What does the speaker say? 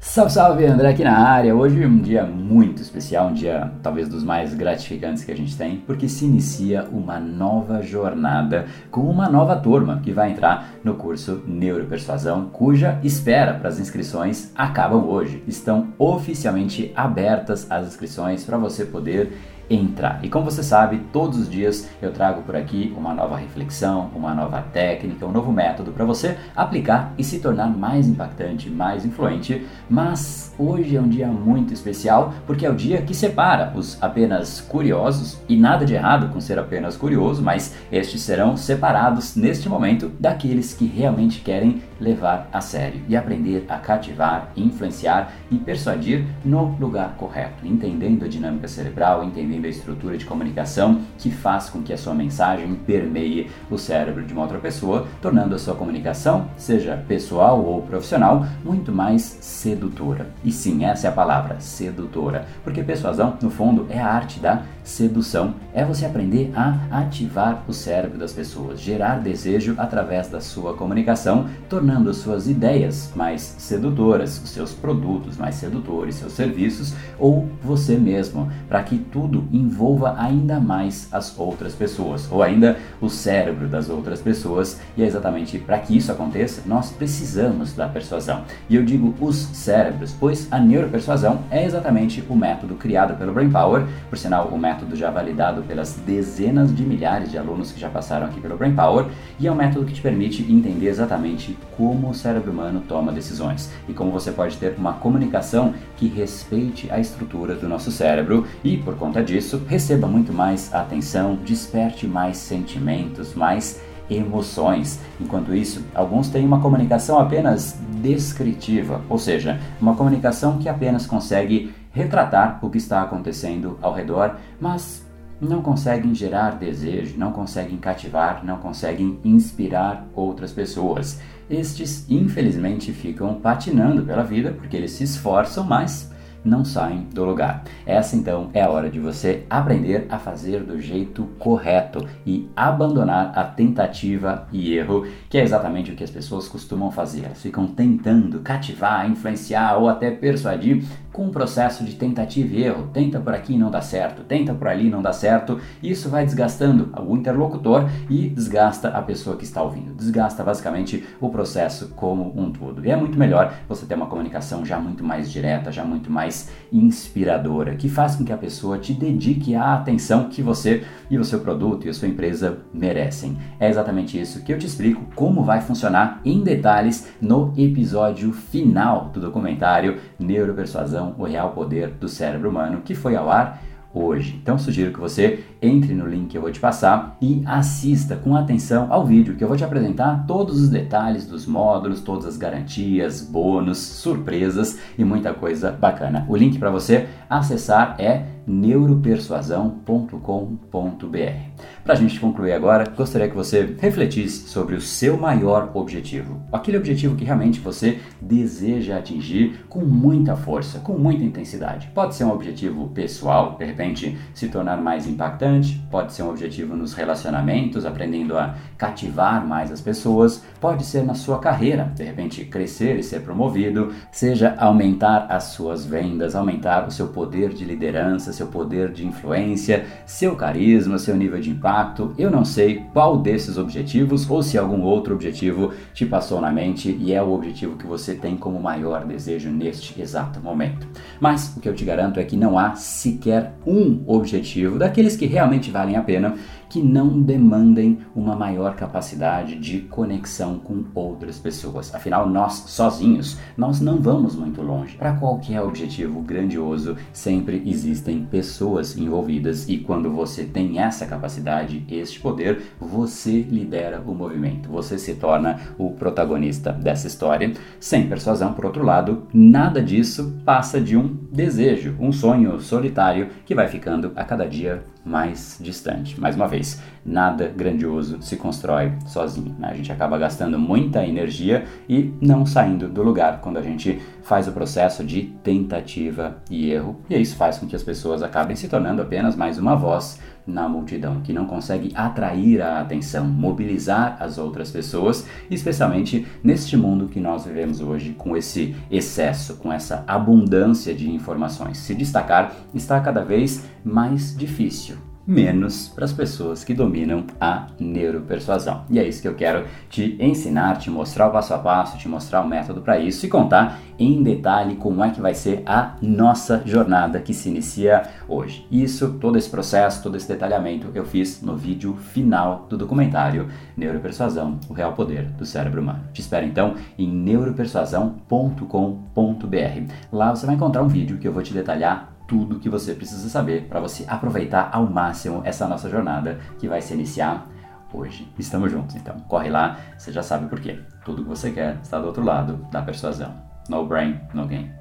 Salve, salve, André aqui na área. Hoje é um dia muito especial, um dia talvez dos mais gratificantes que a gente tem, porque se inicia uma nova jornada com uma nova turma que vai entrar no curso Neuropersuasão, cuja espera para as inscrições acabam hoje. Estão oficialmente abertas as inscrições para você poder entrar. E como você sabe, todos os dias eu trago por aqui uma nova reflexão, uma nova técnica, um novo método para você aplicar e se tornar mais impactante, mais influente. Mas hoje é um dia muito especial porque é o dia que separa os apenas curiosos e nada de errado com ser apenas curioso, mas estes serão separados neste momento daqueles que realmente querem levar a sério e aprender a cativar, influenciar e persuadir no lugar correto, entendendo a dinâmica cerebral, entendendo a estrutura de comunicação que faz com que a sua mensagem permeie o cérebro de uma outra pessoa, tornando a sua comunicação, seja pessoal ou profissional, muito mais sedutora. E sim, essa é a palavra, sedutora, porque persuasão, no fundo, é a arte da sedução, é você aprender a ativar o cérebro das pessoas, gerar desejo através da sua comunicação, tornando as suas ideias mais sedutoras, os seus produtos mais sedutores, seus serviços ou você mesmo, para que tudo envolva ainda mais as outras pessoas, ou ainda o cérebro das outras pessoas, e é exatamente para que isso aconteça, nós precisamos da persuasão. E eu digo os cérebros, pois a neuropersuasão é exatamente o método criado pelo Brain Power, por sinal, o método já validado pelas dezenas de milhares de alunos que já passaram aqui pelo Brain Power, e é um método que te permite entender exatamente como o cérebro humano toma decisões e como você pode ter uma comunicação que respeite a estrutura do nosso cérebro e, por conta disso, receba muito mais atenção, desperte mais sentimentos, mais emoções. Enquanto isso, alguns têm uma comunicação apenas descritiva, ou seja, uma comunicação que apenas consegue retratar o que está acontecendo ao redor, mas não conseguem gerar desejo, não conseguem cativar, não conseguem inspirar outras pessoas. Estes, infelizmente, ficam patinando pela vida porque eles se esforçam, mas não saem do lugar. Essa então é a hora de você aprender a fazer do jeito correto e abandonar a tentativa e erro, que é exatamente o que as pessoas costumam fazer. Elas ficam tentando cativar, influenciar ou até persuadir com um processo de tentativa e erro. Tenta por aqui não dá certo, tenta por ali não dá certo. Isso vai desgastando o interlocutor e desgasta a pessoa que está ouvindo. Desgasta basicamente o processo como um todo. E é muito melhor você ter uma comunicação já muito mais direta, já muito mais inspiradora, que faz com que a pessoa te dedique a atenção que você e o seu produto e a sua empresa merecem. É exatamente isso que eu te explico como vai funcionar em detalhes no episódio final do documentário Neuropersuasão: O Real Poder do Cérebro Humano, que foi ao ar hoje. Então sugiro que você entre no link que eu vou te passar e assista com atenção ao vídeo que eu vou te apresentar todos os detalhes dos módulos, todas as garantias, bônus, surpresas e muita coisa bacana. O link para você acessar é neuropersuasão.com.br. Para a gente concluir agora, gostaria que você refletisse sobre o seu maior objetivo, aquele objetivo que realmente você deseja atingir com muita força, com muita intensidade. Pode ser um objetivo pessoal, de repente se tornar mais impactante, pode ser um objetivo nos relacionamentos, aprendendo a cativar mais as pessoas, pode ser na sua carreira, de repente crescer e ser promovido, seja aumentar as suas vendas, aumentar o seu poder de liderança, seu poder de influência, seu carisma, seu nível de impacto. Eu não sei qual desses objetivos ou se algum outro objetivo te passou na mente e é o objetivo que você tem como maior desejo neste exato momento. Mas o que eu te garanto é que não há sequer um objetivo daqueles que realmente valem a pena que não demandem uma maior capacidade de conexão com outras pessoas. Afinal, nós sozinhos, nós não vamos muito longe. Para qualquer objetivo grandioso, sempre existem pessoas envolvidas e quando você tem essa capacidade, este poder, você lidera o movimento. Você se torna o protagonista dessa história. Sem persuasão, por outro lado, nada disso passa de um desejo, um sonho solitário que vai ficando a cada dia mais distante. Mais uma vez, nada grandioso se constrói sozinho. Né? A gente acaba gastando muita energia e não saindo do lugar quando a gente faz o processo de tentativa e erro. E isso faz com que as pessoas acabem se tornando apenas mais uma voz na multidão, que não consegue atrair a atenção, mobilizar as outras pessoas, especialmente neste mundo que nós vivemos hoje com esse excesso, com essa abundância de informações. Se destacar está cada vez mais difícil menos para as pessoas que dominam a neuropersuasão. E é isso que eu quero te ensinar, te mostrar o passo a passo, te mostrar o método para isso e contar em detalhe como é que vai ser a nossa jornada que se inicia hoje. Isso, todo esse processo, todo esse detalhamento eu fiz no vídeo final do documentário Neuropersuasão, o real poder do cérebro humano. Te espero então em neuropersuasão.com.br. Lá você vai encontrar um vídeo que eu vou te detalhar tudo o que você precisa saber para você aproveitar ao máximo essa nossa jornada que vai se iniciar hoje. Estamos juntos, então corre lá, você já sabe por quê. Tudo que você quer está do outro lado da persuasão. No brain, no game.